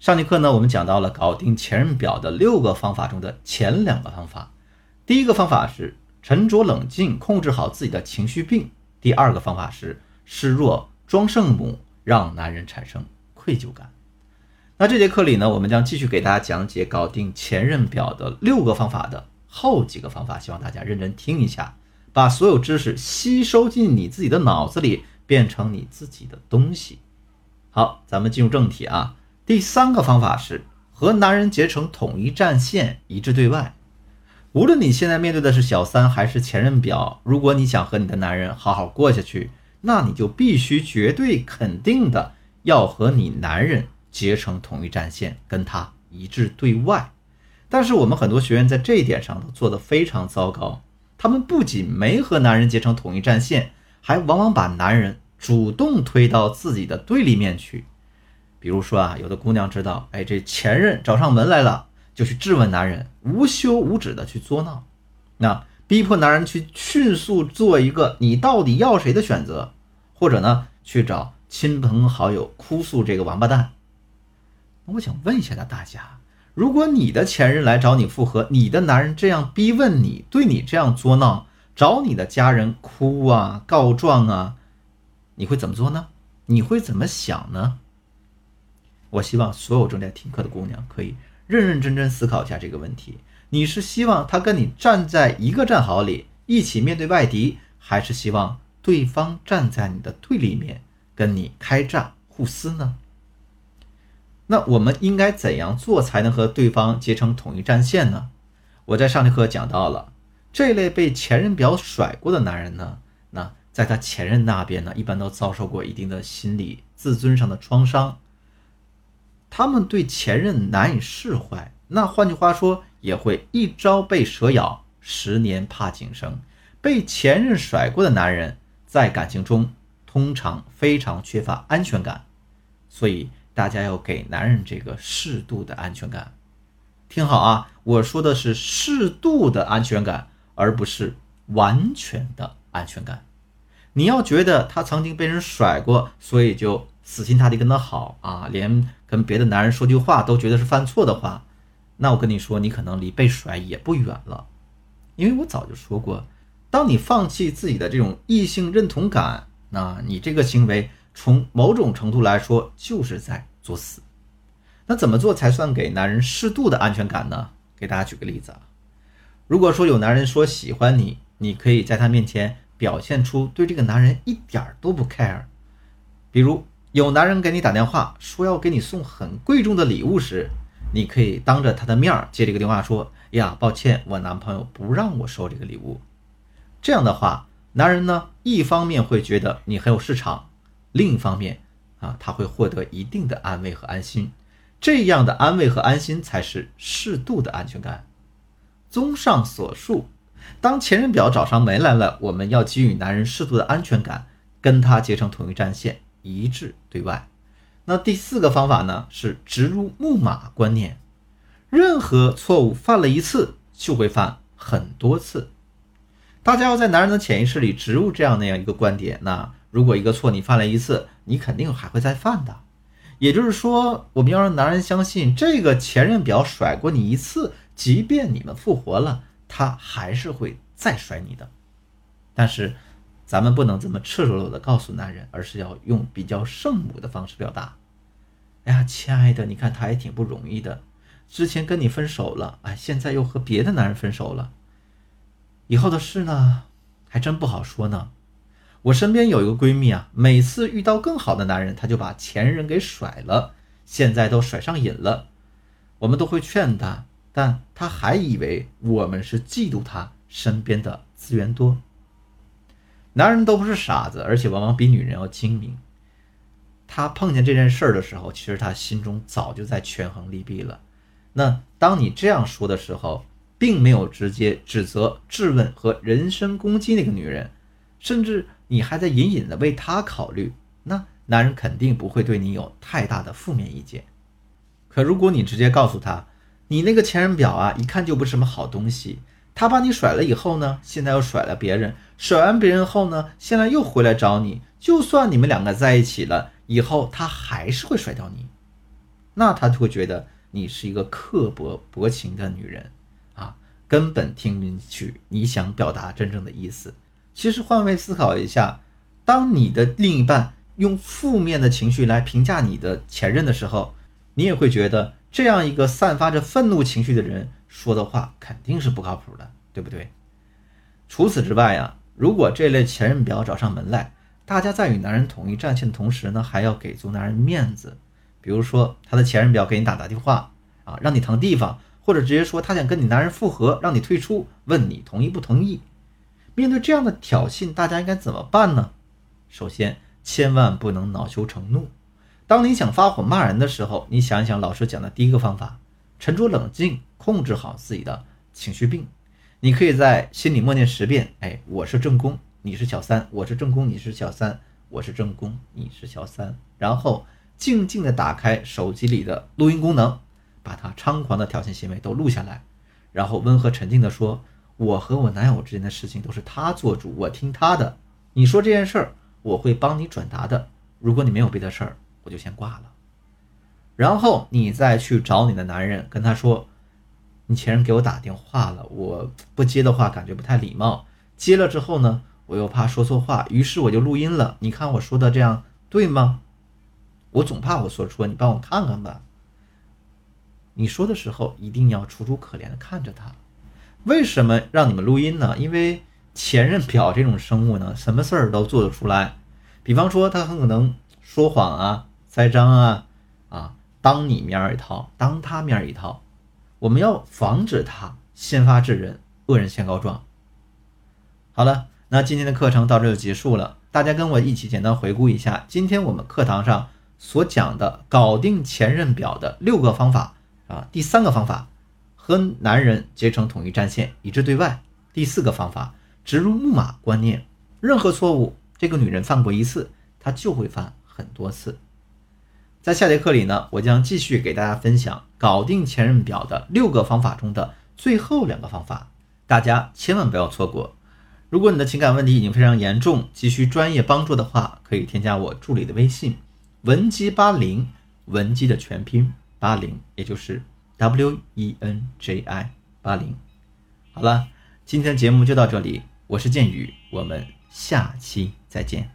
上节课呢，我们讲到了搞定前任表的六个方法中的前两个方法。第一个方法是沉着冷静，控制好自己的情绪病；第二个方法是示弱装圣母，让男人产生愧疚感。那这节课里呢，我们将继续给大家讲解搞定前任表的六个方法的后几个方法，希望大家认真听一下，把所有知识吸收进你自己的脑子里，变成你自己的东西。好，咱们进入正题啊。第三个方法是和男人结成统一战线，一致对外。无论你现在面对的是小三还是前任表，如果你想和你的男人好好过下去，那你就必须绝对肯定的要和你男人结成统一战线，跟他一致对外。但是我们很多学员在这一点上都做得非常糟糕，他们不仅没和男人结成统一战线，还往往把男人主动推到自己的对立面去。比如说啊，有的姑娘知道，哎，这前任找上门来了，就去质问男人，无休无止的去作闹，那逼迫男人去迅速做一个你到底要谁的选择，或者呢，去找亲朋好友哭诉这个王八蛋。那我想问一下大家，如果你的前任来找你复合，你的男人这样逼问你，对你这样作闹，找你的家人哭啊、告状啊，你会怎么做呢？你会怎么想呢？我希望所有正在听课的姑娘可以认认真真思考一下这个问题：你是希望他跟你站在一个战壕里，一起面对外敌，还是希望对方站在你的对立面，跟你开战互撕呢？那我们应该怎样做才能和对方结成统一战线呢？我在上节课讲到了，这类被前任表甩过的男人呢，那在他前任那边呢，一般都遭受过一定的心理自尊上的创伤。他们对前任难以释怀，那换句话说，也会一朝被蛇咬，十年怕井绳。被前任甩过的男人，在感情中通常非常缺乏安全感，所以大家要给男人这个适度的安全感。听好啊，我说的是适度的安全感，而不是完全的安全感。你要觉得他曾经被人甩过，所以就。死心塌地跟他好啊，连跟别的男人说句话都觉得是犯错的话，那我跟你说，你可能离被甩也不远了。因为我早就说过，当你放弃自己的这种异性认同感，那你这个行为从某种程度来说就是在作死。那怎么做才算给男人适度的安全感呢？给大家举个例子啊，如果说有男人说喜欢你，你可以在他面前表现出对这个男人一点都不 care，比如。有男人给你打电话说要给你送很贵重的礼物时，你可以当着他的面接这个电话说：“呀，抱歉，我男朋友不让我收这个礼物。”这样的话，男人呢一方面会觉得你很有市场，另一方面啊他会获得一定的安慰和安心。这样的安慰和安心才是适度的安全感。综上所述，当前任表找上门来了，我们要给予男人适度的安全感，跟他结成统一战线。一致对外。那第四个方法呢？是植入木马观念。任何错误犯了一次，就会犯很多次。大家要在男人的潜意识里植入这样那样一个观点：那如果一个错你犯了一次，你肯定还会再犯的。也就是说，我们要让男人相信，这个前任表甩过你一次，即便你们复活了，他还是会再甩你的。但是。咱们不能这么赤裸裸的告诉男人，而是要用比较圣母的方式表达。哎呀，亲爱的，你看他也挺不容易的，之前跟你分手了，哎，现在又和别的男人分手了，以后的事呢，还真不好说呢。我身边有一个闺蜜啊，每次遇到更好的男人，她就把前任给甩了，现在都甩上瘾了。我们都会劝她，但她还以为我们是嫉妒她身边的资源多。男人都不是傻子，而且往往比女人要精明。他碰见这件事儿的时候，其实他心中早就在权衡利弊了。那当你这样说的时候，并没有直接指责、质问和人身攻击那个女人，甚至你还在隐隐的为她考虑，那男人肯定不会对你有太大的负面意见。可如果你直接告诉他，你那个前任表啊，一看就不是什么好东西。他把你甩了以后呢，现在又甩了别人，甩完别人后呢，现在又回来找你。就算你们两个在一起了，以后他还是会甩掉你。那他就会觉得你是一个刻薄薄情的女人啊，根本听不进去你想表达真正的意思。其实换位思考一下，当你的另一半用负面的情绪来评价你的前任的时候，你也会觉得这样一个散发着愤怒情绪的人说的话肯定是不靠谱的，对不对？除此之外呀，如果这类前任表找上门来，大家在与男人统一战线的同时呢，还要给足男人面子。比如说，他的前任表给你打打电话啊，让你腾地方，或者直接说他想跟你男人复合，让你退出，问你同意不同意。面对这样的挑衅，大家应该怎么办呢？首先，千万不能恼羞成怒。当你想发火骂人的时候，你想一想老师讲的第一个方法：沉着冷静，控制好自己的情绪病。你可以在心里默念十遍：哎，我是正宫，你是小三；我是正宫，你是小三；我是正宫，你是小三。然后静静地打开手机里的录音功能，把他猖狂的挑衅行为都录下来，然后温和沉静地说：“我和我男友之间的事情都是他做主，我听他的。你说这件事儿，我会帮你转达的。如果你没有别的事儿。”我就先挂了，然后你再去找你的男人，跟他说，你前任给我打电话了，我不接的话感觉不太礼貌，接了之后呢，我又怕说错话，于是我就录音了。你看我说的这样对吗？我总怕我说错，你帮我看看吧。你说的时候一定要楚楚可怜的看着他。为什么让你们录音呢？因为前任表这种生物呢，什么事儿都做得出来。比方说，他很可能说谎啊。栽赃啊，啊，当你面一套，当他面一套，我们要防止他先发制人，恶人先告状。好了，那今天的课程到这就结束了。大家跟我一起简单回顾一下今天我们课堂上所讲的搞定前任表的六个方法啊。第三个方法，和男人结成统一战线，一致对外。第四个方法，植入木马观念，任何错误，这个女人犯过一次，她就会犯很多次。在下节课里呢，我将继续给大家分享搞定前任表的六个方法中的最后两个方法，大家千万不要错过。如果你的情感问题已经非常严重，急需专业帮助的话，可以添加我助理的微信文姬八零，文姬的全拼八零，也就是 W E N J I 八零。好了，今天的节目就到这里，我是剑宇，我们下期再见。